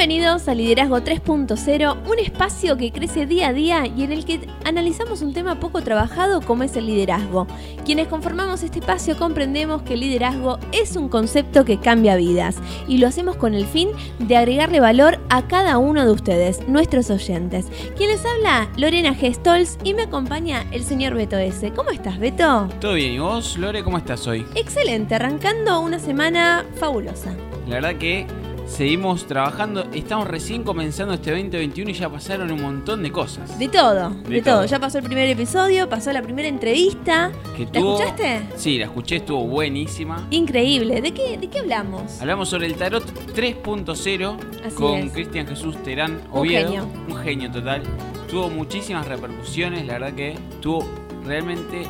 Bienvenidos a Liderazgo 3.0, un espacio que crece día a día y en el que analizamos un tema poco trabajado como es el liderazgo. Quienes conformamos este espacio comprendemos que el liderazgo es un concepto que cambia vidas y lo hacemos con el fin de agregarle valor a cada uno de ustedes, nuestros oyentes. Quien les habla, Lorena Gestols y me acompaña el señor Beto S. ¿Cómo estás, Beto? Todo bien, ¿y vos, Lore, cómo estás hoy? Excelente, arrancando una semana fabulosa. La verdad que Seguimos trabajando, estamos recién comenzando este 2021 y ya pasaron un montón de cosas. De todo, de, todo. Ya pasó el primer episodio, pasó la primera entrevista. ¿La escuchaste? Sí, la escuché, estuvo buenísima. Increíble. ¿De qué, de qué hablamos? Hablamos sobre el tarot 3.0 con Cristian Jesús Terán Oviedo. Un genio. Un genio total. Tuvo muchísimas repercusiones, la verdad que tuvo realmente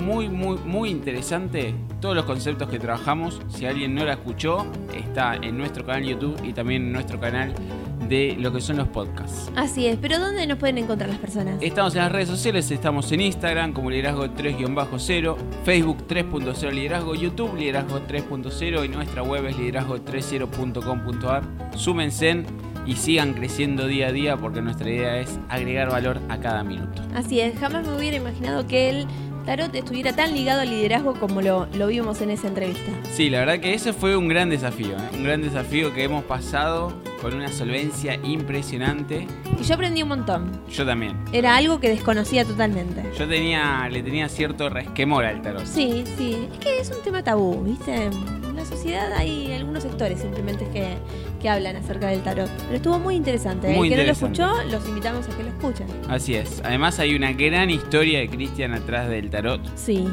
muy, muy, muy interesante todos los conceptos que trabajamos. Si alguien no la escuchó, está en nuestro canal YouTube y también en nuestro canal de lo que son los podcasts. Así es, pero ¿dónde nos pueden encontrar las personas? Estamos en las redes sociales, estamos en Instagram como liderazgo 3-0, Facebook 3.0 liderazgo, YouTube liderazgo 3.0 y nuestra web es liderazgo30.com.ar. Súmense y sigan creciendo día a día porque nuestra idea es agregar valor a cada minuto. Así es, jamás me hubiera imaginado que él tarot estuviera tan ligado al liderazgo como lo, vimos en esa entrevista. Sí, la verdad que ese fue un gran desafío, ¿eh? un gran desafío que hemos pasado con una solvencia impresionante. Y yo aprendí un montón. Yo también. Era algo que desconocía totalmente. Yo tenía, le tenía cierto resquemor al tarot. Sí, sí. Es que es un tema tabú, ¿viste? En la sociedad hay algunos sectores simplemente que, que hablan acerca del tarot. Pero estuvo muy interesante. Muy El que no lo escuchó, los invitamos a que lo escuchen. Así es. Además hay una gran historia de Cristian atrás del tarot. Sí.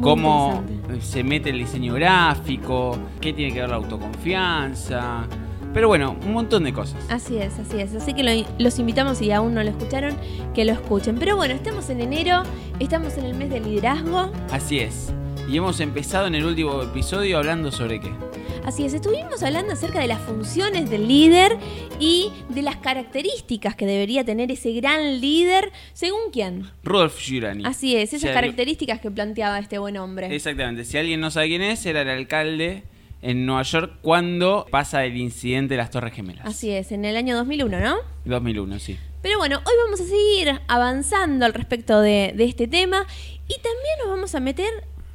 cómo se mete el diseño gráfico, qué tiene que ver la autoconfianza, pero bueno, un montón de cosas. Así es, así es. Así que los invitamos, si aún no lo escucharon, que lo escuchen. Pero bueno, estamos en enero, estamos en el mes del liderazgo. Así es. Y hemos empezado en el último episodio hablando sobre qué. Así es, estuvimos hablando acerca de las funciones del líder y de las características que debería tener ese gran líder, según quién. Rudolf Giuliani. Así es, esas características que planteaba este buen hombre. Exactamente, si alguien no sabe quién es, era el alcalde en Nueva York cuando pasa el incidente de las Torres Gemelas. Así es, en el año 2001, ¿no? 2001, sí. Pero bueno, hoy vamos a seguir avanzando al respecto de, este tema y también nos vamos a meter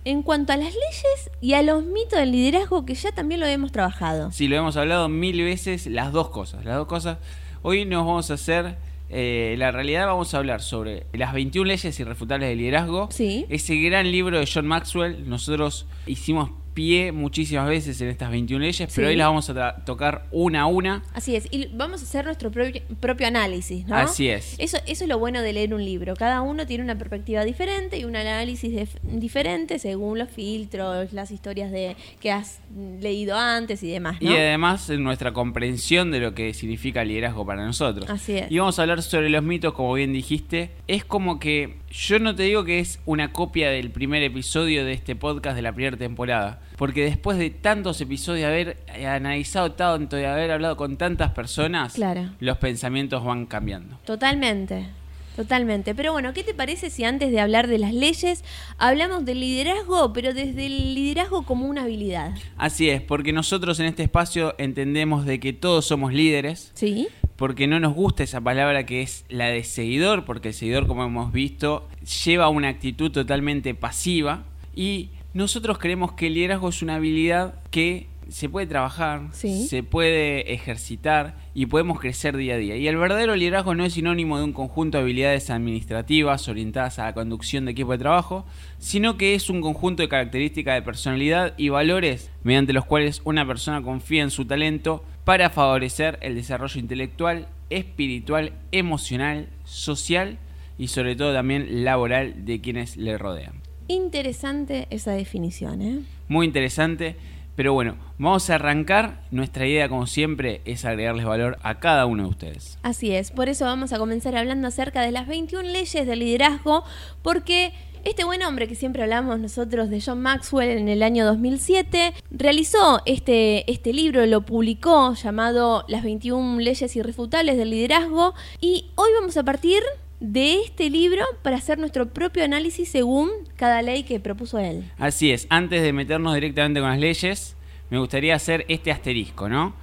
en cuanto a las leyes y a los mitos del liderazgo que ya también lo hemos trabajado. Sí, lo hemos hablado mil veces, las dos cosas. Las dos cosas. Hoy nos vamos a hacer eh, la realidad vamos a hablar sobre las 21 leyes irrefutables del liderazgo. Sí. Ese gran libro de John Maxwell. Nosotros hicimos pie muchísimas veces en estas 21 leyes, pero hoy las vamos a tocar una a una. Así es, y vamos a hacer nuestro propio, análisis, ¿no? Así es. Eso, eso es lo bueno de leer un libro. Cada uno tiene una perspectiva diferente y un análisis diferente según los filtros, las historias de que has leído antes y demás. Y además nuestra comprensión de lo que significa liderazgo para nosotros. Así es. Y vamos a hablar sobre los mitos, como bien dijiste. Es como que yo no te digo que es una copia del primer episodio de este podcast de la primera temporada porque después de tantos episodios, de haber eh, analizado tanto, de haber hablado con tantas personas, los pensamientos van cambiando. Totalmente. Totalmente. Pero bueno, ¿qué te parece si antes de hablar de las leyes hablamos del liderazgo, pero desde el liderazgo como una habilidad? Así es, porque nosotros en este espacio entendemos de que todos somos líderes. Sí. Porque no nos gusta esa palabra que es la de seguidor, porque el seguidor, como hemos visto, lleva una actitud totalmente pasiva y nosotros creemos que el liderazgo es una habilidad que se puede trabajar, se puede ejercitar y podemos crecer día a día. Y el verdadero liderazgo no es sinónimo de un conjunto de habilidades administrativas orientadas a la conducción de equipo de trabajo, sino que es un conjunto de características de personalidad y valores mediante los cuales una persona confía en su talento para favorecer el desarrollo intelectual, espiritual, emocional, social y sobre todo también laboral de quienes le rodean. Interesante esa definición, ¿eh? Muy interesante. Pero bueno, vamos a arrancar. Nuestra idea, como siempre, es agregarles valor a cada uno de ustedes. Así es, por eso vamos a comenzar hablando acerca de las 21 leyes del liderazgo, porque este buen hombre que siempre hablamos nosotros de John Maxwell en el año 2007, realizó este, este libro, lo publicó llamado Las 21 leyes irrefutables del liderazgo, y hoy vamos a partir de este libro para hacer nuestro propio análisis según cada ley que propuso él. Así es, antes de meternos directamente con las leyes, me gustaría hacer este asterisco, ¿no?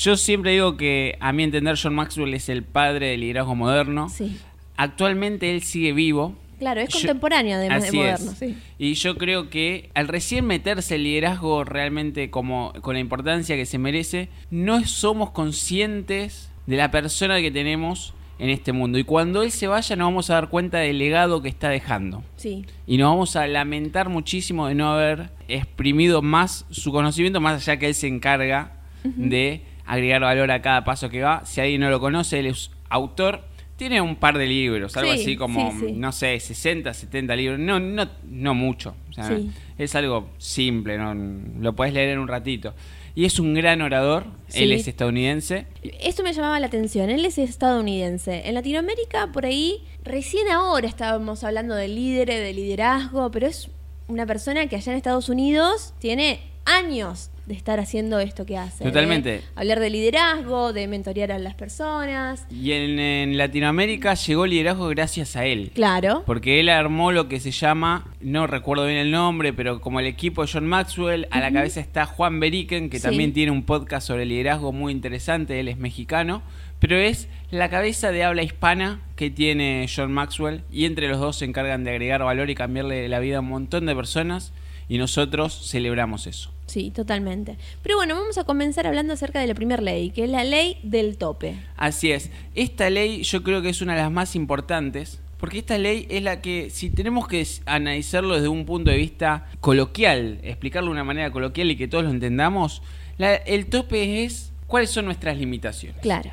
Yo siempre digo que a mi entender John Maxwell es el padre del liderazgo moderno. Sí. Actualmente él sigue vivo. Claro, es contemporáneo además de Así moderno. es. Sí. Y yo creo que al recién meterse el liderazgo realmente como con la importancia que se merece, no somos conscientes de la persona que tenemos en este mundo. Y cuando él se vaya nos vamos a dar cuenta del legado que está dejando. Sí. Y nos vamos a lamentar muchísimo de no haber exprimido más su conocimiento, más allá que él se encarga de agregar valor a cada paso que va. Si alguien no lo conoce, él es autor. Tiene un par de libros, algo Sí, así como, sí, sí. no sé, 60, 70 libros. No, no, no mucho. O sea, Sí. Es algo simple, ¿no? lo puedes leer en un ratito. Y es un gran orador. Él es estadounidense. Esto me llamaba la atención. Él es estadounidense. En Latinoamérica, por ahí, recién ahora estábamos hablando de líderes, de liderazgo, pero es una persona que allá en Estados Unidos tiene años de estar haciendo esto que hace. de Totalmente. hablar de liderazgo, de mentorear a las personas. Y en, en Latinoamérica llegó el liderazgo gracias a él. Claro. Porque él armó lo que se llama, no recuerdo bien el nombre, pero como el equipo de John Maxwell, a la cabeza está Juan Beriken, que Sí. también tiene un podcast sobre liderazgo muy interesante, él es mexicano, pero es la cabeza de habla hispana que tiene John Maxwell y entre los dos se encargan de agregar valor y cambiarle la vida a un montón de personas y nosotros celebramos eso. Sí, totalmente. Pero bueno, vamos a comenzar hablando acerca de la primera ley, que es la ley del tope. Así es. Esta ley yo creo que es una de las más importantes. Porque esta ley es la que, si tenemos que analizarlo desde un punto de vista coloquial, explicarlo de una manera coloquial y que todos lo entendamos, la- el tope es cuáles son nuestras limitaciones. Claro.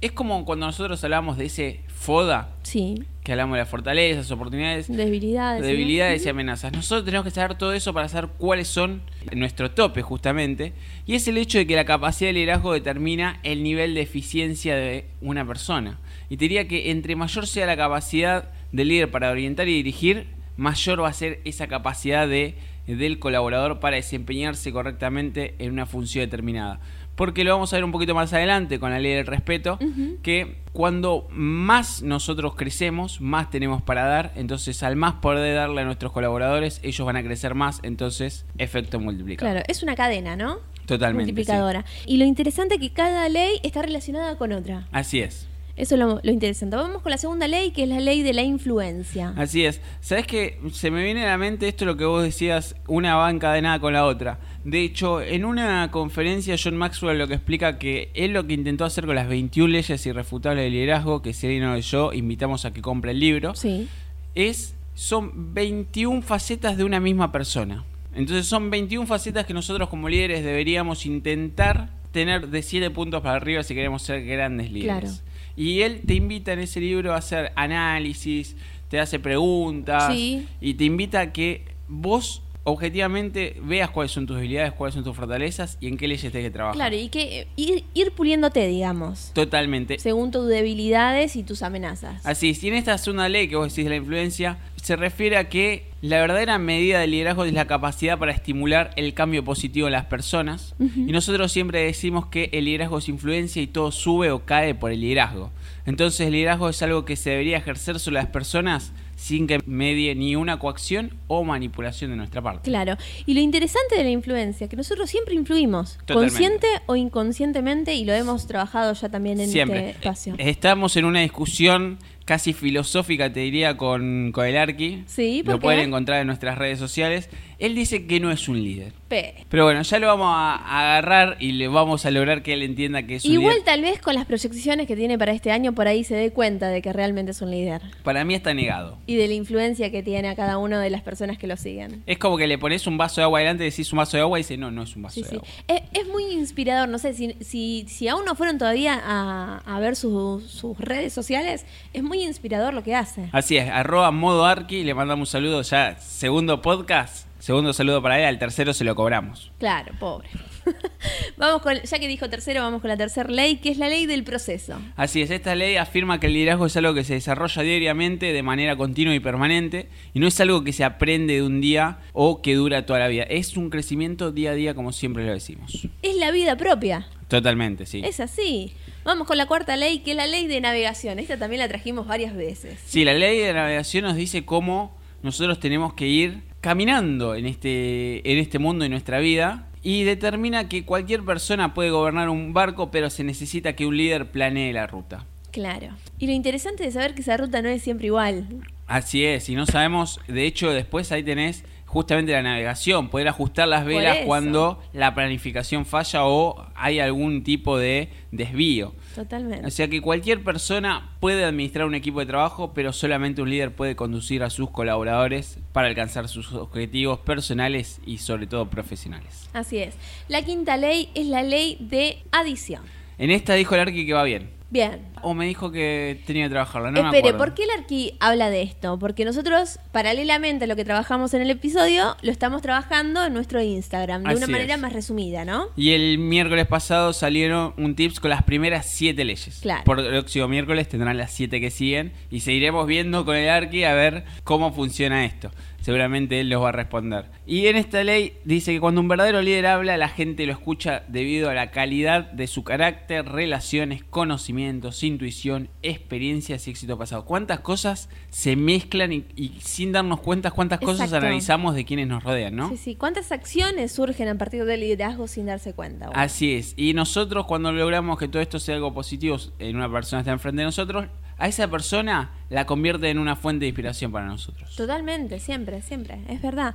Es como cuando nosotros hablamos de ese FODA, Sí. que hablamos de las fortalezas, oportunidades, Debilidades. debilidades y amenazas. Nosotros tenemos que saber todo eso para saber cuáles son nuestro tope justamente. Y es el hecho de que la capacidad de liderazgo determina el nivel de eficiencia de una persona. Y te diría que entre mayor sea la capacidad del líder para orientar y dirigir, mayor va a ser esa capacidad de, del colaborador para desempeñarse correctamente en una función determinada. Porque lo vamos a ver un poquito más adelante con la ley del respeto, que cuando más nosotros crecemos, más tenemos para dar, entonces al más poder darle a nuestros colaboradores, ellos van a crecer más, entonces efecto multiplicador. Claro, es una cadena, ¿no? Totalmente. Multiplicadora. Y lo interesante es que cada ley está relacionada con otra. Así es. Eso es lo, lo interesante. Vamos con la segunda ley, que es la ley de la influencia. Así es. ¿Sabes qué? Se me viene a la mente esto lo que vos decías, una va encadenada con la otra. De hecho, en una conferencia John Maxwell lo que explica que él lo que intentó hacer con las 21 leyes irrefutables de liderazgo, que si alguien no leyó, invitamos a que compre el libro, Sí. es son 21 facetas de una misma persona. Entonces son 21 facetas que nosotros como líderes deberíamos intentar tener de 7 puntos para arriba si queremos ser grandes líderes. Claro. Y él te invita en ese libro a hacer análisis, te hace preguntas Sí. y te invita a que vos objetivamente veas cuáles son tus habilidades, cuáles son tus fortalezas y en qué leyes tenés que trabajar. Claro, y que eh, ir, ir puliéndote, digamos, Totalmente. según tus debilidades y tus amenazas. Así es, y en esta segunda ley que vos decís de la influencia, se refiere a que la verdadera medida del liderazgo es la capacidad para estimular el cambio positivo en las personas. Y nosotros siempre decimos que el liderazgo es influencia y todo sube o cae por el liderazgo. Entonces el liderazgo es algo que se debería ejercer sobre las personas sin que medie ni una coacción o manipulación de nuestra parte. Claro. Y lo interesante de la influencia, que nosotros siempre influimos, Totalmente. consciente o inconscientemente, y lo hemos trabajado ya también en Siempre. este espacio. Estamos en una discusión casi filosófica, te diría, con, con el Arqui. Sí, ¿por Lo qué? pueden encontrar en nuestras redes sociales. Él dice que no es un líder. Pe- Pero bueno, ya lo vamos a agarrar y le vamos a lograr que él entienda que es un Igual líder. tal vez con las proyecciones que tiene para este año, por ahí se dé cuenta de que realmente es un líder. Para mí está negado. Y de la influencia que tiene a cada una de las personas que lo siguen. Es como que le pones un vaso de agua adelante, decís un vaso de agua y dice, no, no es un vaso Sí, de sí. agua. Es, es muy inspirador, no sé, si, si, si aún no fueron todavía a, a ver sus- sus redes sociales, es muy inspirador lo que hace. Así es, arroba modo arqui, le mandamos un saludo ya, segundo podcast, segundo saludo para él, al tercero se lo cobramos. Claro, pobre. vamos con, ya que dijo tercero, vamos con la tercera ley, que es la ley del proceso. Así es, esta ley afirma que el liderazgo es algo que se desarrolla diariamente de manera continua y permanente y no es algo que se aprende de un día o que dura toda la vida. Es un crecimiento día a día como siempre lo decimos. Es la vida propia. Totalmente, sí. Es así. Vamos con la cuarta ley, que es la ley de navegación. Esta también la trajimos varias veces. Sí, la ley de navegación nos dice cómo nosotros tenemos que ir caminando en este, en este mundo, en nuestra vida, y determina que cualquier persona puede gobernar un barco, pero se necesita que un líder planee la ruta. Claro. Y lo interesante de saber que esa ruta no es siempre igual. Así es, y no sabemos, de hecho después ahí tenés justamente la navegación, poder ajustar las velas cuando la planificación falla o hay algún tipo de desvío. Totalmente. O sea que cualquier persona puede administrar un equipo de trabajo, pero solamente un líder puede conducir a sus colaboradores para alcanzar sus objetivos personales y sobre todo profesionales. Así es. La quinta ley es la ley de adición. En esta dijo el Arqui que va bien. Bien. O me dijo que tenía que trabajarla, no Espere, me ¿por qué el Arqui habla de esto? Porque nosotros, paralelamente a lo que trabajamos en el episodio, lo estamos trabajando en nuestro Instagram, de una manera más resumida, ¿no? Y el miércoles pasado salieron un tips con las primeras siete leyes. Claro. Por el próximo miércoles tendrán las siete que siguen y seguiremos viendo con el Arqui a ver cómo funciona esto seguramente él los va a responder. Y en esta ley dice que cuando un verdadero líder habla, la gente lo escucha debido a la calidad de su carácter, relaciones, conocimientos, intuición, experiencias y éxito pasado. ¿Cuántas cosas se mezclan y, sin darnos cuenta cuántas cosas analizamos de quienes nos rodean, no? Sí, sí. ¿Cuántas acciones surgen a partir del liderazgo sin darse cuenta? Así es. Y nosotros cuando logramos que todo esto sea algo positivo en una persona que está enfrente de nosotros, a esa persona la convierte en una fuente de inspiración para nosotros. Totalmente, siempre, siempre, es verdad.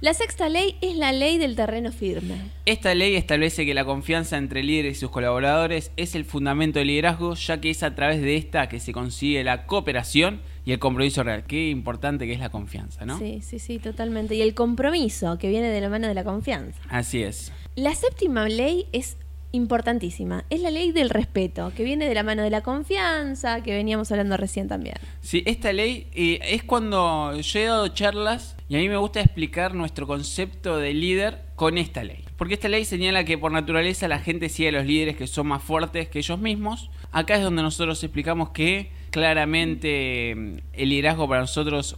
La sexta ley es la ley del terreno firme. Esta ley establece que la confianza entre líderes y sus colaboradores es el fundamento del liderazgo, ya que es a través de esta que se consigue la cooperación y el compromiso real. Qué importante que es la confianza, ¿no? Sí, sí, sí, totalmente. Y el compromiso que viene de la mano de la confianza. Así es. La séptima ley es importantísima. Es la ley del respeto, que viene de la mano de la confianza, que veníamos hablando recién también. Sí, esta ley eh, es cuando yo he dado charlas y a mí me gusta explicar nuestro concepto de líder con esta ley. Porque esta ley señala que por naturaleza la gente sigue a los líderes que son más fuertes que ellos mismos. Acá es donde nosotros explicamos que claramente mm, el liderazgo para nosotros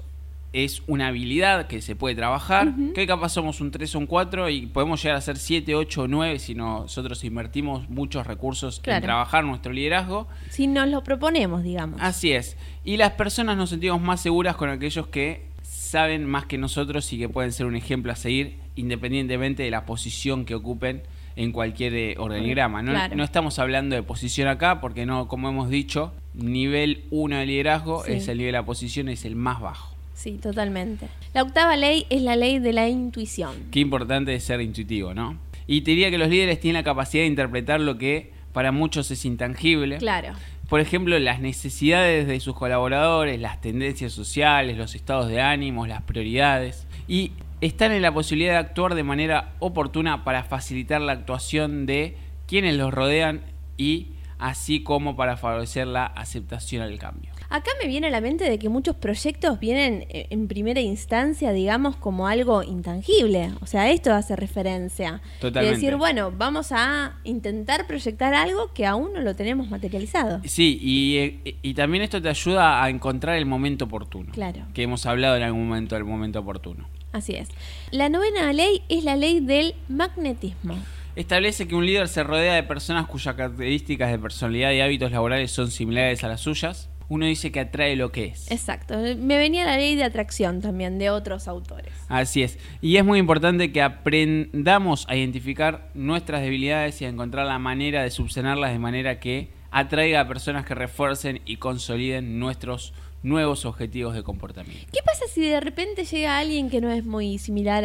es una habilidad que se puede trabajar, que capaz somos un 3 o un 4 y podemos llegar a ser 7, 8 o 9 si nosotros invertimos muchos recursos en trabajar nuestro liderazgo. Si nos lo proponemos, digamos. Así es. Y las personas nos sentimos más seguras con aquellos que saben más que nosotros y que pueden ser un ejemplo a seguir independientemente de la posición que ocupen en cualquier eh, organigrama. No, no estamos hablando de posición acá porque no, como hemos dicho, nivel 1 de liderazgo es el nivel de la posición, es el más bajo. Sí, totalmente. La octava ley es la ley de la intuición. Qué importante es ser intuitivo, ¿no? Y te diría que los líderes tienen la capacidad de interpretar lo que para muchos es intangible. Claro. Por ejemplo, las necesidades de sus colaboradores, las tendencias sociales, los estados de ánimos, las prioridades. Y están en la posibilidad de actuar de manera oportuna para facilitar la actuación de quienes los rodean y así como para favorecer la aceptación al cambio. Acá me viene a la mente de que muchos proyectos vienen eh, en primera instancia, digamos, como algo intangible. O sea, esto hace referencia. Totalmente. decir, bueno, vamos a intentar proyectar algo que aún no lo tenemos materializado. Sí, y, eh, y también esto te ayuda a encontrar el momento oportuno. Claro. Que hemos hablado en algún momento del momento oportuno. Así es. La novena ley es la ley del magnetismo establece que un líder se rodea de personas cuyas características de personalidad y hábitos laborales son similares a las suyas uno dice que atrae lo que es. Exacto. Me venía la ley de atracción también de otros autores. Así es. Y es muy importante que aprendamos a identificar nuestras debilidades y a encontrar la manera de subsanarlas de manera que atraiga a personas que refuercen y consoliden nuestros nuevos objetivos de comportamiento. ¿Qué pasa si de repente llega alguien que no es muy similar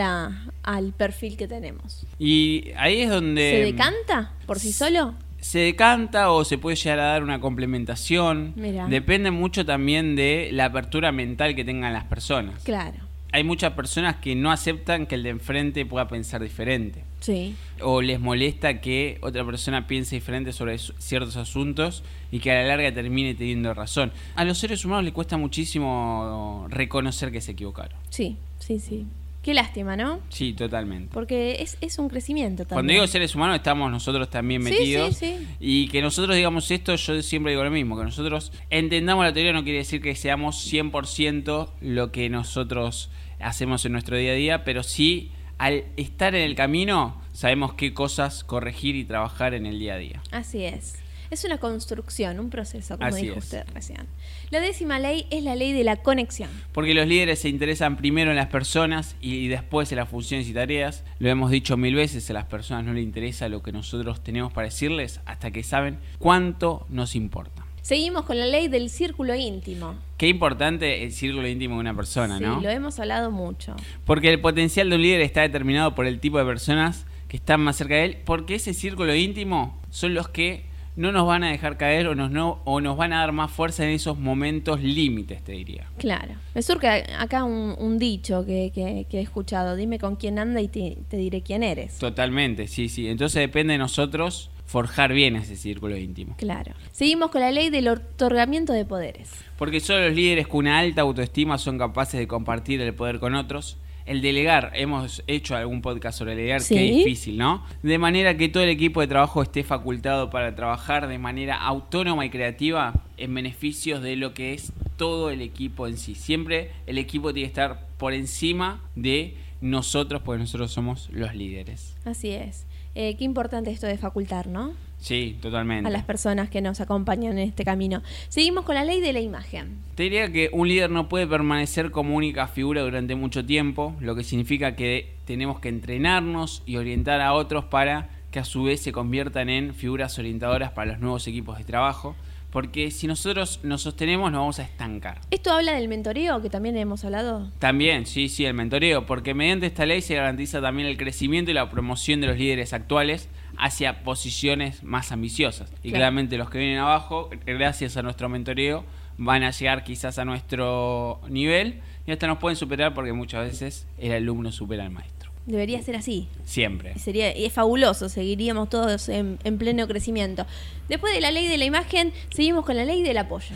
al perfil que tenemos? Y ahí es donde... ¿Se decanta por sí solo? Se decanta o se puede llegar a dar una complementación. Depende mucho también de la apertura mental que tengan las personas. Claro. Hay muchas personas que no aceptan que el de enfrente pueda pensar diferente. Sí. O les molesta que otra persona piense diferente sobre ciertos asuntos y que a la larga termine teniendo razón. A los seres humanos les cuesta muchísimo reconocer que se equivocaron. Sí, sí, sí. Qué lástima, ¿no? Sí, totalmente. Porque es, es un crecimiento también. Cuando digo seres humanos, estamos nosotros también metidos. Sí, sí, Y que nosotros digamos esto, yo siempre digo lo mismo, que nosotros entendamos la teoría no quiere decir que seamos 100% lo que nosotros hacemos en nuestro día a día, pero sí al estar en el camino sabemos qué cosas corregir y trabajar en el día a día. Así es. Es una construcción, un proceso, como Así dijo es. usted recién. La décima ley es la ley de la conexión. Porque los líderes se interesan primero en las personas y después en las funciones y tareas. Lo hemos dicho mil veces, a las personas no les interesa lo que nosotros tenemos para decirles hasta que saben cuánto nos importa. Seguimos con la ley del círculo íntimo. Qué importante el círculo íntimo de una persona, sí, ¿no? lo hemos hablado mucho. Porque el potencial de un líder está determinado por el tipo de personas que están más cerca de él, porque ese círculo íntimo son los que no nos van a dejar caer o nos, no, o nos van a dar más fuerza en esos momentos límites, te diría. Claro. Me surge acá un, un dicho que, que- que he escuchado. Dime con quién anda y te, te diré quién eres. Totalmente, sí, sí. Entonces depende de nosotros forjar bien ese círculo íntimo. Claro. Seguimos con la ley del otorgamiento de poderes. Porque solo los líderes con una alta autoestima son capaces de compartir el poder con otros. El delegar, hemos hecho algún podcast sobre delegar, Sí. que es difícil, ¿no? De manera que todo el equipo de trabajo esté facultado para trabajar de manera autónoma y creativa en beneficios de lo que es todo el equipo en sí. Siempre el equipo tiene que estar por encima de nosotros, porque nosotros somos los líderes. Así es. Eh, qué importante esto de facultar, ¿no? Sí, totalmente. A las personas que nos acompañan en este camino. Seguimos con la ley de la imagen. Te diría que un líder no puede permanecer como única figura durante mucho tiempo, lo que significa que tenemos que entrenarnos y orientar a otros para que a su vez se conviertan en figuras orientadoras para los nuevos equipos de trabajo, porque si nosotros nos sostenemos nos vamos a estancar. Esto habla del mentoreo, que también hemos hablado. También, sí, sí, el mentoreo, porque mediante esta ley se garantiza también el crecimiento y la promoción de los líderes actuales hacia posiciones más ambiciosas. Y Claro. claramente los que vienen abajo, gracias a nuestro mentoreo, van a llegar quizás a nuestro nivel y hasta nos pueden superar porque muchas veces el alumno supera al maestro. Debería ser así. Siempre. Y Sería, y es fabuloso, seguiríamos todos en, en pleno crecimiento. Después de la ley de la imagen, seguimos con la ley del apoyo.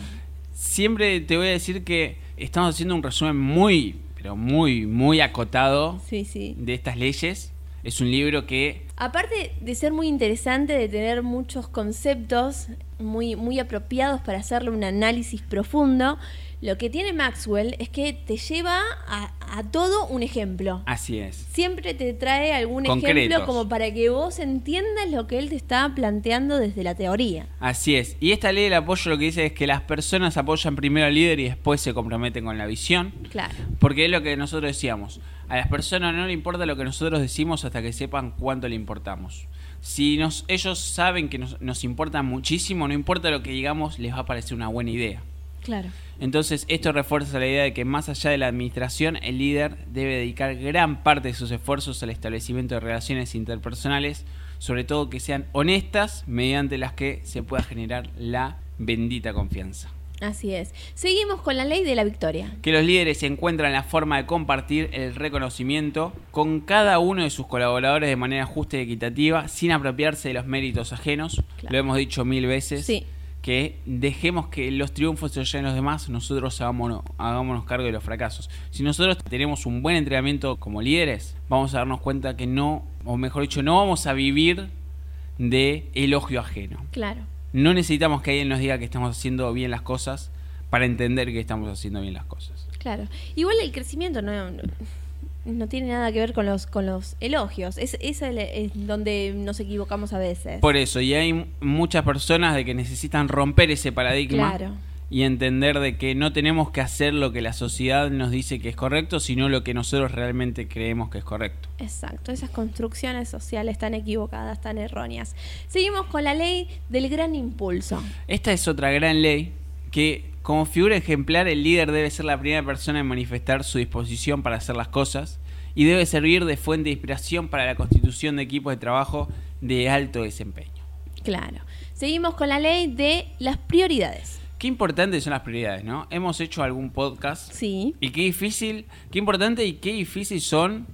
Siempre te voy a decir que estamos haciendo un resumen muy, pero muy, muy acotado Sí, sí. de estas leyes. Es un libro que Aparte de ser muy interesante, de tener muchos conceptos muy, muy apropiados para hacerle un análisis profundo, lo que tiene Maxwell es que te lleva a, a todo un ejemplo. así es. Siempre te trae algún Concretos. ejemplo como para que vos entiendas lo que él te está planteando desde la teoría. Así es. Y esta ley del apoyo lo que dice es que las personas apoyan primero al líder y después se comprometen con la visión. Claro. Porque es lo que nosotros decíamos. A las personas no le importa lo que nosotros decimos hasta que sepan cuánto le importamos. Si nos, ellos saben que nos, nos importa muchísimo, no importa lo que digamos, les va a parecer una buena idea. Claro. Entonces esto refuerza la idea de que más allá de la administración, el líder debe dedicar gran parte de sus esfuerzos al establecimiento de relaciones interpersonales, sobre todo que sean honestas, mediante las que se pueda generar la bendita confianza. Así es. Seguimos con la ley de la victoria. Que los líderes encuentran la forma de compartir el reconocimiento con cada uno de sus colaboradores de manera justa y equitativa, sin apropiarse de los méritos ajenos. Claro. Lo hemos dicho mil veces. Sí. Que dejemos que los triunfos se lleven los demás, nosotros hagámonos, hagámonos cargo de los fracasos. Si nosotros tenemos un buen entrenamiento como líderes, vamos a darnos cuenta que no, o mejor dicho, no vamos a vivir de elogio ajeno. Claro. No necesitamos que alguien nos diga que estamos haciendo bien las cosas para entender que estamos haciendo bien las cosas. Claro. Igual el crecimiento no, no tiene nada que ver con los, con los elogios. Es, es, el- es donde nos equivocamos a veces. Por eso, y hay muchas personas de que necesitan romper ese paradigma Claro. y entender de que no tenemos que hacer lo que la sociedad nos dice que es correcto, sino lo que nosotros realmente creemos que es correcto. Exacto, esas construcciones sociales tan equivocadas, tan erróneas. Seguimos con la ley del gran impulso. Esta es otra gran ley que como figura ejemplar el líder debe ser la primera persona en manifestar su disposición para hacer las cosas y debe servir de fuente de inspiración para la constitución de equipos de trabajo de alto desempeño. Claro. Seguimos con la ley de las prioridades. Qué importantes son las prioridades, ¿no? Hemos hecho algún podcast Sí. y qué difícil, qué importante y qué difícil son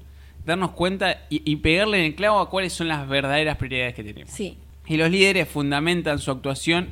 darnos cuenta y, y pegarle en el clavo a cuáles son las verdaderas prioridades que tenemos. Sí. Y los líderes fundamentan su actuación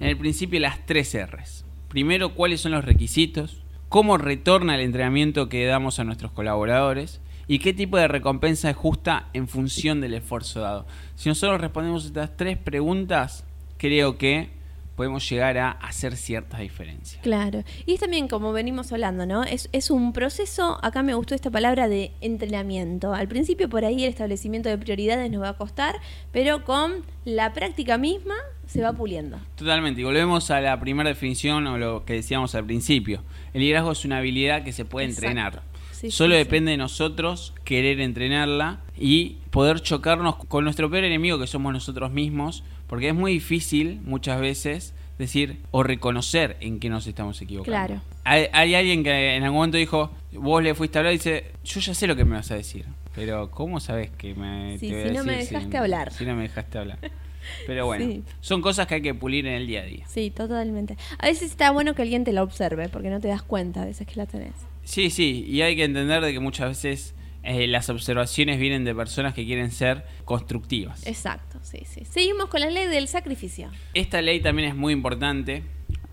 en el principio las tres R's. Primero, cuáles son los requisitos, cómo retorna el entrenamiento que damos a nuestros colaboradores y qué tipo de recompensa es justa en función del esfuerzo dado. Si nosotros respondemos estas tres preguntas, creo que podemos llegar a hacer ciertas diferencias. Claro. Y es también, como venimos hablando, ¿no? Es, es un proceso, acá me gustó esta palabra de entrenamiento. Al principio por ahí el establecimiento de prioridades nos va a costar, pero con la práctica misma se va puliendo. Totalmente, y volvemos a la primera definición o lo que decíamos al principio. El liderazgo es una habilidad que se puede Exacto. entrenar. Sí, Solo sí, sí. depende de nosotros querer entrenarla y poder chocarnos con nuestro peor enemigo que somos nosotros mismos, porque es muy difícil muchas veces decir o reconocer en qué nos estamos equivocando. Claro. Hay, hay alguien que en algún momento dijo, vos le fuiste a hablar y dice, yo ya sé lo que me vas a decir, pero ¿cómo sabes que me... Sí, te voy si a no me dejaste hablar. Si no me dejaste hablar. Pero bueno, Sí. son cosas que hay que pulir en el día a día. Sí, totalmente. A veces está bueno que alguien te la observe, porque no te das cuenta a veces que la tenés. Sí, sí, y hay que entender de que muchas veces eh, las observaciones vienen de personas que quieren ser constructivas. Exacto, sí, sí. Seguimos con la ley del sacrificio. Esta ley también es muy importante.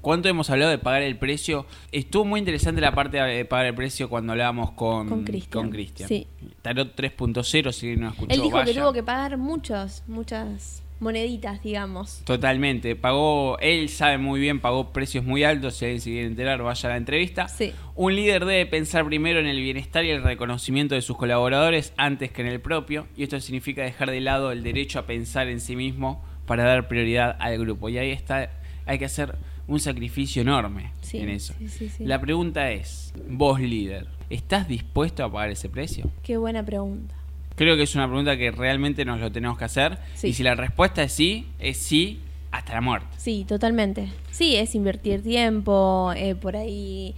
¿Cuánto hemos hablado de pagar el precio? Estuvo muy interesante la parte de pagar el precio cuando hablábamos con Con Cristian, con sí. Tarot 3.0, si no escuchó, Él dijo que tuvo que pagar muchos, muchas moneditas, digamos. Totalmente, pagó, él sabe muy bien, pagó precios muy altos, si alguien se quiere enterar, vaya a la entrevista. Sí. Un líder debe pensar primero en el bienestar y el reconocimiento de sus colaboradores antes que en el propio, y esto significa dejar de lado el derecho a pensar en sí mismo para dar prioridad al grupo. Y ahí está, hay que hacer un sacrificio enorme Sí, en eso. sí, sí, sí. La pregunta es, vos líder, ¿estás dispuesto a pagar ese precio? Qué buena pregunta. Creo que es una pregunta que realmente nos lo tenemos que hacer. Sí. Y si la respuesta es sí, es sí hasta la muerte. Sí, totalmente. Sí, es invertir tiempo, eh, por ahí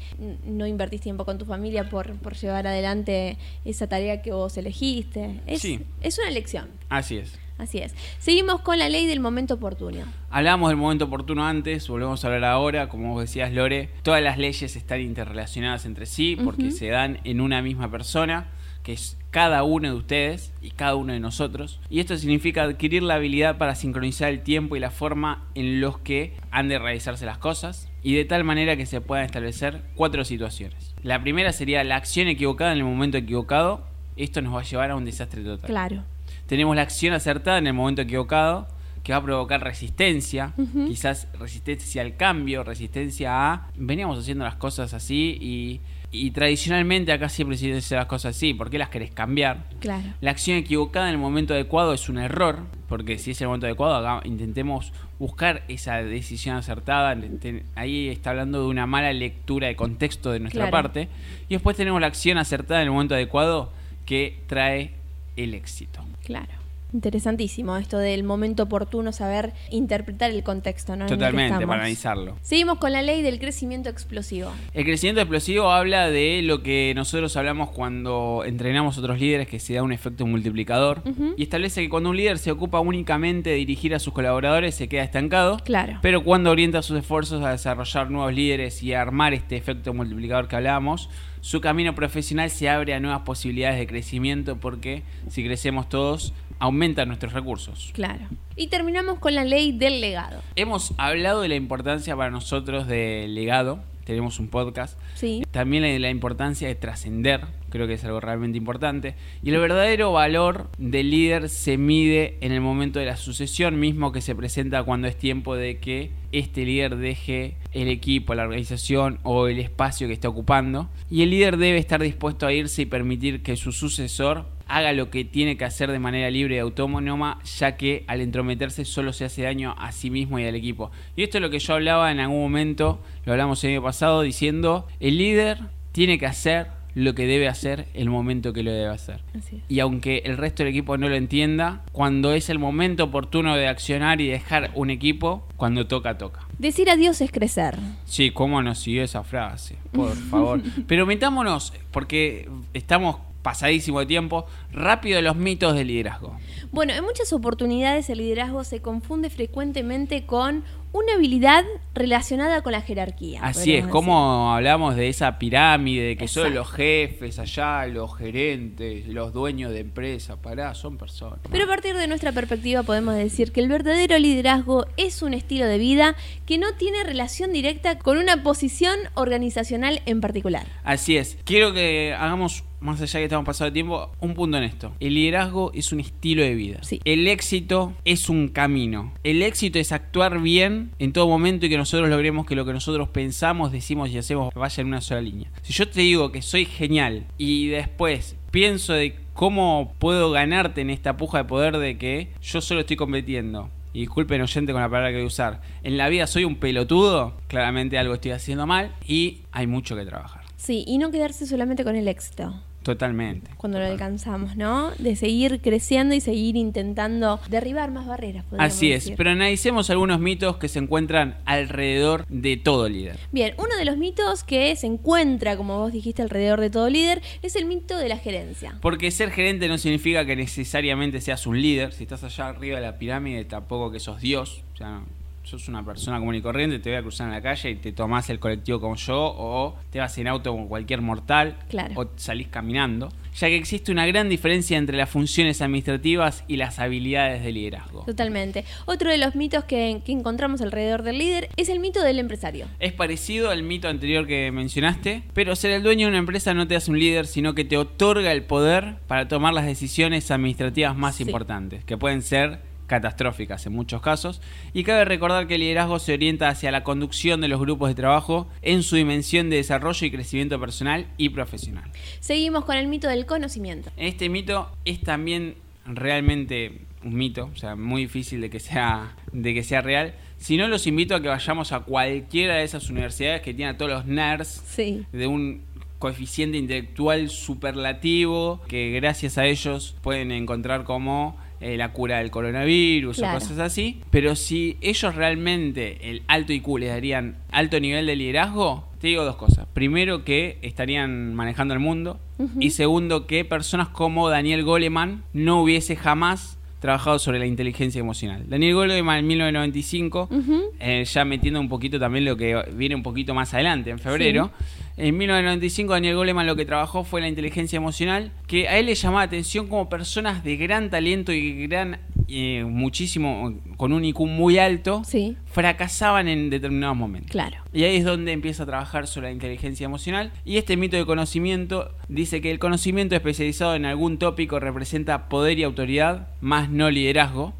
no invertís tiempo con tu familia por, por llevar adelante esa tarea que vos elegiste. Es, Sí. es una elección, Así es. así es. Seguimos con la ley del momento oportuno. Hablábamos del momento oportuno antes, volvemos a hablar ahora, como vos decías Lore, todas las leyes están interrelacionadas entre sí porque se dan en una misma persona, que es cada uno de ustedes y cada uno de nosotros. Y esto significa adquirir la habilidad para sincronizar el tiempo y la forma en los que han de realizarse las cosas y de tal manera que se puedan establecer cuatro situaciones. La primera sería la acción equivocada en el momento equivocado. Esto nos va a llevar a un desastre total. Claro. Tenemos la acción acertada en el momento equivocado, que va a provocar resistencia, quizás resistencia al cambio, resistencia a... Veníamos haciendo las cosas así y, y tradicionalmente acá siempre se hacen las cosas así, ¿por qué las querés cambiar? Claro. La acción equivocada en el momento adecuado es un error, porque si es el momento adecuado, haga- intentemos buscar esa decisión acertada. intenten- Ahí está hablando de una mala lectura de contexto de nuestra Claro. parte. Y después tenemos la acción acertada en el momento adecuado que trae el éxito. Claro. Interesantísimo esto del momento oportuno, saber interpretar el contexto, ¿no? Totalmente, para analizarlo. Seguimos con la ley del crecimiento explosivo. El crecimiento explosivo habla de lo que nosotros hablamos cuando entrenamos otros líderes, que se da un efecto multiplicador, y establece que cuando un líder se ocupa únicamente de dirigir a sus colaboradores, se queda estancado. Claro. Pero cuando orienta sus esfuerzos a desarrollar nuevos líderes y a armar este efecto multiplicador que hablábamos, su camino profesional se abre a nuevas posibilidades de crecimiento porque si crecemos todos, aumentan nuestros recursos. Claro. Y terminamos con la ley del legado. Hemos hablado de la importancia para nosotros del legado, tenemos un podcast, Sí. también de la importancia de trascender, creo que es algo realmente importante. Y el verdadero valor del líder se mide en el momento de la sucesión mismo que se presenta cuando es tiempo de que este líder deje el equipo, la organización o el espacio que está ocupando. Y el líder debe estar dispuesto a irse y permitir que su sucesor haga lo que tiene que hacer de manera libre y autónoma, ya que al entrometerse solo se hace daño a sí mismo y al equipo. Y esto es lo que yo hablaba en algún momento, lo hablamos el año pasado, diciendo, el líder tiene que hacer lo que debe hacer el momento que lo debe hacer. Y aunque el resto del equipo no lo entienda, cuando es el momento oportuno de accionar y dejar un equipo, cuando toca, toca. Decir adiós es crecer. Sí, ¿cómo nos siguió esa frase? Por favor. Pero metámonos, porque estamos pasadísimo de tiempo, rápido los mitos del liderazgo. Bueno, en muchas oportunidades el liderazgo se confunde frecuentemente con una habilidad relacionada con la jerarquía. Así es, como hablamos de esa pirámide, de que Exacto. los jefes allá, los gerentes, los dueños de empresas, pará, son personas. Pero a partir de nuestra perspectiva podemos decir que el verdadero liderazgo es un estilo de vida que no tiene relación directa con una posición organizacional en particular. Así es. Quiero que hagamos, más allá que estamos pasando de tiempo, un punto en esto. El liderazgo es un estilo de vida. Sí. El éxito es un camino. El éxito es actuar bien en todo momento y que nosotros logremos que lo que nosotros pensamos, decimos y hacemos vaya en una sola línea. Si yo te digo que soy genial y después pienso de cómo puedo ganarte en esta puja de poder de que yo solo estoy compitiendo. y disculpen oyente con la palabra que voy a usar, en la vida soy un pelotudo, claramente algo estoy haciendo mal y hay mucho que trabajar. Sí, y no quedarse solamente con el éxito. Totalmente. Cuando lo alcanzamos, ¿no? De seguir creciendo y seguir intentando derribar más barreras. Así es, decir. pero analicemos algunos mitos que se encuentran alrededor de todo líder. Bien, uno de los mitos que se encuentra, como vos dijiste, alrededor de todo líder, es el mito de la gerencia. Porque ser gerente no significa que necesariamente seas un líder. Si estás allá arriba de la pirámide, tampoco que sos Dios. O sea, sos una persona común y corriente, te voy a cruzar en la calle y te tomás el colectivo como yo, o te vas en auto con cualquier mortal, Claro. o salís caminando. Ya que existe una gran diferencia entre las funciones administrativas y las habilidades de liderazgo. Totalmente. Otro de los mitos que, que encontramos alrededor del líder es el mito del empresario. Es parecido al mito anterior que mencionaste, pero ser el dueño de una empresa no te hace un líder, sino que te otorga el poder para tomar las decisiones administrativas más Sí. importantes, que pueden ser catastróficas en muchos casos. Y cabe recordar que el liderazgo se orienta hacia la conducción de los grupos de trabajo en su dimensión de desarrollo y crecimiento personal y profesional. Seguimos con el mito del conocimiento. Este mito es también realmente un mito, o sea, muy difícil de que sea, de que sea real. Si no, los invito a que vayamos a cualquiera de esas universidades que tienen a todos los nerds Sí. de un coeficiente intelectual superlativo que gracias a ellos pueden encontrar como eh, la cura del coronavirus Claro. o cosas así. Pero si ellos realmente el alto IQ les darían alto nivel de liderazgo, te digo dos cosas. Primero que estarían manejando el mundo y segundo que personas como Daniel Goleman no hubiese jamás trabajado sobre la inteligencia emocional. Daniel Goleman en 1995 Ujú. eh, ya metiendo un poquito también lo que viene un poquito más adelante, en febrero. En 1995 Daniel Goleman lo que trabajó fue la inteligencia emocional, que a él le llamaba la atención como personas de gran talento y gran, eh, muchísimo, con un IQ muy alto, Sí, fracasaban en determinados momentos. claro. Y ahí es donde empieza a trabajar sobre la inteligencia emocional. Y este mito de conocimiento dice que el conocimiento especializado en algún tópico representa poder y autoridad, más no liderazgo.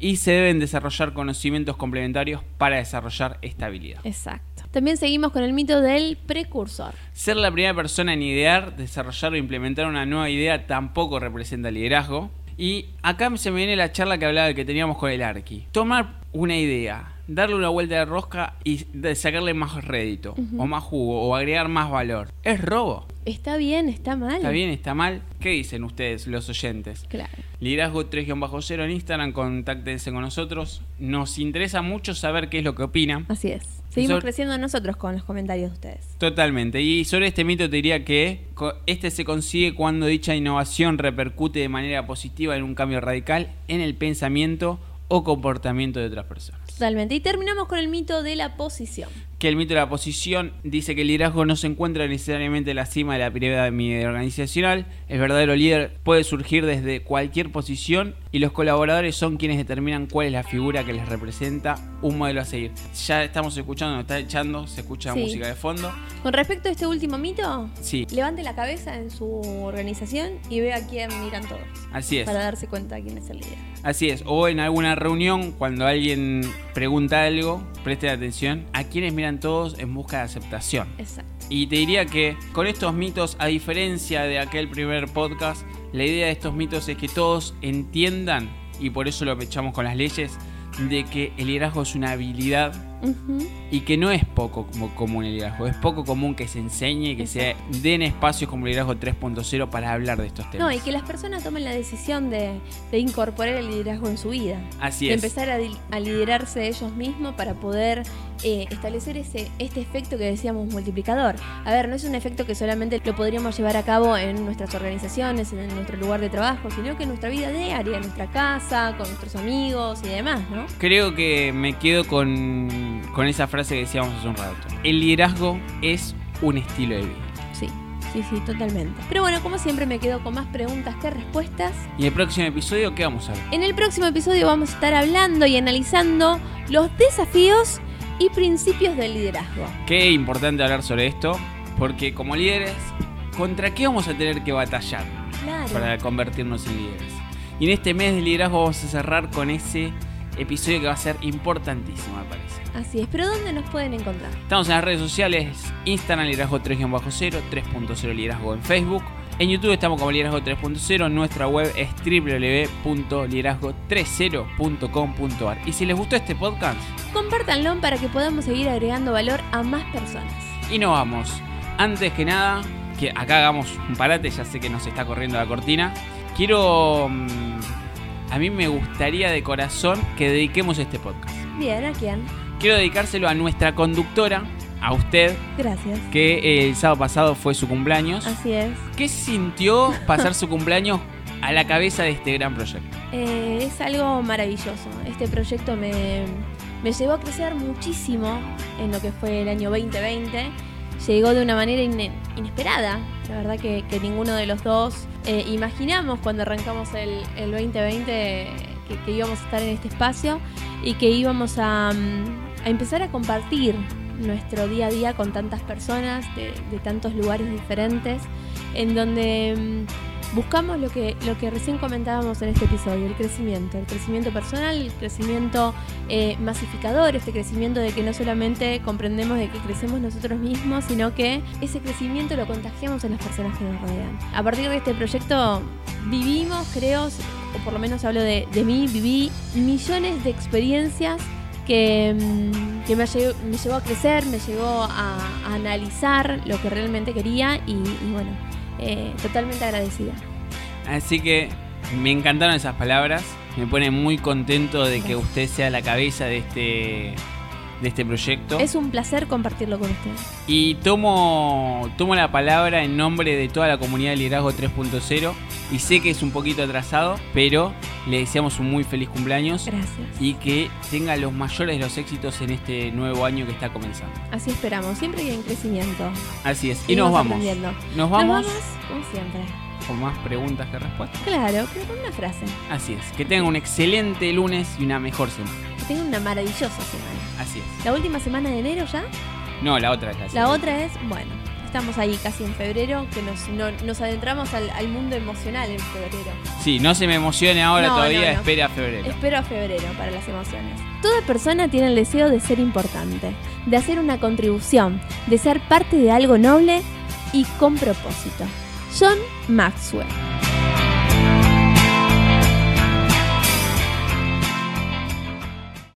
Y se deben desarrollar conocimientos complementarios para desarrollar esta habilidad. Exacto. También seguimos con el mito del precursor. Ser la primera persona en idear, desarrollar o implementar una nueva idea tampoco representa liderazgo. Y acá se me viene la charla que hablaba que teníamos con el Arqui. Tomar una idea, darle una vuelta de rosca y sacarle más rédito, o más jugo, o agregar más valor. ¿Es robo? ¿Está bien? ¿Está mal? ¿Está bien? ¿Está mal? ¿Qué dicen ustedes, los oyentes? Claro. Liderazgo 3-0 en Instagram, contáctense con nosotros. Nos interesa mucho saber qué es lo que opinan. Así es. Seguimos Sobre- creciendo nosotros con los comentarios de ustedes. Totalmente. Y sobre este mito te diría que este se consigue cuando dicha innovación repercute de manera positiva en un cambio radical en el pensamiento o comportamiento de otras personas. Totalmente. Y terminamos con el mito de la posición. Que el mito de la posición dice que el liderazgo no se encuentra necesariamente en la cima de la pirámide organizacional. El verdadero líder puede surgir desde cualquier posición y los colaboradores son quienes determinan cuál es la figura que les representa un modelo a seguir. Ya estamos escuchando, nos está echando, se escucha Sí. música de fondo. Con respecto a este último mito, Sí, levante la cabeza en su organización y vea a quién miran todos. así es. Para darse cuenta quién es el líder. Así es, o en alguna reunión, cuando alguien pregunta algo, presten atención a quienes miran todos en busca de aceptación. Exacto. Y te diría que con estos mitos, a diferencia de aquel primer podcast, la idea de estos mitos es que todos entiendan, y por eso lo echamos con las leyes, de que el liderazgo es una habilidad Y que no es poco como- común el liderazgo, es poco común que se enseñe y que se den espacios como liderazgo 3.0 para hablar de estos temas. No, y que las personas tomen la decisión de, de incorporar el liderazgo en su vida. Así de es. empezar a, a liderarse ellos mismos para poder eh, establecer ese, este efecto que decíamos multiplicador. A ver, no es un efecto que solamente lo podríamos llevar a cabo en nuestras organizaciones, en nuestro lugar de trabajo, sino que en nuestra vida diaria, en nuestra casa, con nuestros amigos y demás, ¿no? Creo que me quedo con, con esa frase que decíamos hace un rato. El liderazgo es un estilo de vida. Sí, sí, sí, totalmente. Pero bueno, como siempre me quedo con más preguntas que respuestas. Y en el próximo episodio, ¿qué vamos a ver? En el próximo episodio vamos a estar hablando y analizando los desafíos y principios del liderazgo. Qué importante hablar sobre esto, porque como líderes, ¿contra qué vamos a tener que batallar Claro. para convertirnos en líderes? Y en este mes de liderazgo vamos a cerrar con ese episodio que va a ser importantísimo, me parece. Así es, pero ¿dónde nos pueden encontrar? Estamos en las redes sociales, Instagram liderazgo 3-0, 3.0 liderazgo en Facebook. En YouTube estamos como Liderazgo 3.0, nuestra web es www.liderazgo30.com.ar. Y si les gustó este podcast, Compártanlo para que podamos seguir agregando valor a más personas. y nos vamos. Antes que nada, que acá hagamos un parate, ya sé que nos está corriendo la cortina. Quiero. mm, a mí me gustaría de corazón que dediquemos este podcast. Bien, ¿a quién? Quiero dedicárselo a nuestra conductora, a usted, Gracias. que el sábado pasado fue su cumpleaños. Así es. ¿Qué sintió pasar su cumpleaños a la cabeza de este gran proyecto? Eh, es algo maravilloso. Este proyecto me, me llevó a crecer muchísimo en lo que fue el año 2020. Llegó de una manera ine- inesperada. La verdad que, que ninguno de los dos eh, imaginamos cuando arrancamos el, el 2020 que, que íbamos a estar en este espacio y que íbamos a, mm, a empezar a compartir nuestro día a día con tantas personas de, tantos lugares diferentes, en donde mm, buscamos lo que, lo que recién comentábamos en este episodio, el crecimiento, el crecimiento personal, el crecimiento eh, masificador, este crecimiento de que no solamente comprendemos de que crecemos nosotros mismos, sino que ese crecimiento lo contagiamos en las personas que nos rodean. A partir de este proyecto vivimos, creo, o por lo menos hablo de, de mí, viví millones de experiencias que, mm, que me, lle- me llevó a crecer, me llevó a, a analizar lo que realmente quería y, y bueno, eh, totalmente agradecida. Así que me encantaron esas palabras. Me pone muy contento de que usted sea la cabeza de este, de este proyecto. Es un placer compartirlo con ustedes. Y tomo, tomo la palabra en nombre de toda la comunidad de Liderazgo 3.0. Y sé que es un poquito atrasado, pero le deseamos un muy feliz cumpleaños. Gracias. Y que tenga los mayores de los éxitos en este nuevo año que está comenzando. Así esperamos, siempre hay en crecimiento. Así es. Y Seguimos nos vamos. Nos vamos Nos vamos, como siempre. Con más preguntas que respuestas. Claro, pero con una frase. Así es. Que tengan un excelente lunes y una mejor semana. Que tengan una maravillosa semana. Así es. La última semana de enero ya. No, la otra es la La otra es, bueno, estamos ahí casi en febrero, que nos, no- nos adentramos al, al mundo emocional en febrero. Sí, no se me emocione ahora No, todavía, no, espere a febrero. Espero a febrero para las emociones. Toda persona tiene el deseo de ser importante, de hacer una contribución, de ser parte de algo noble y con propósito. John Maxwell.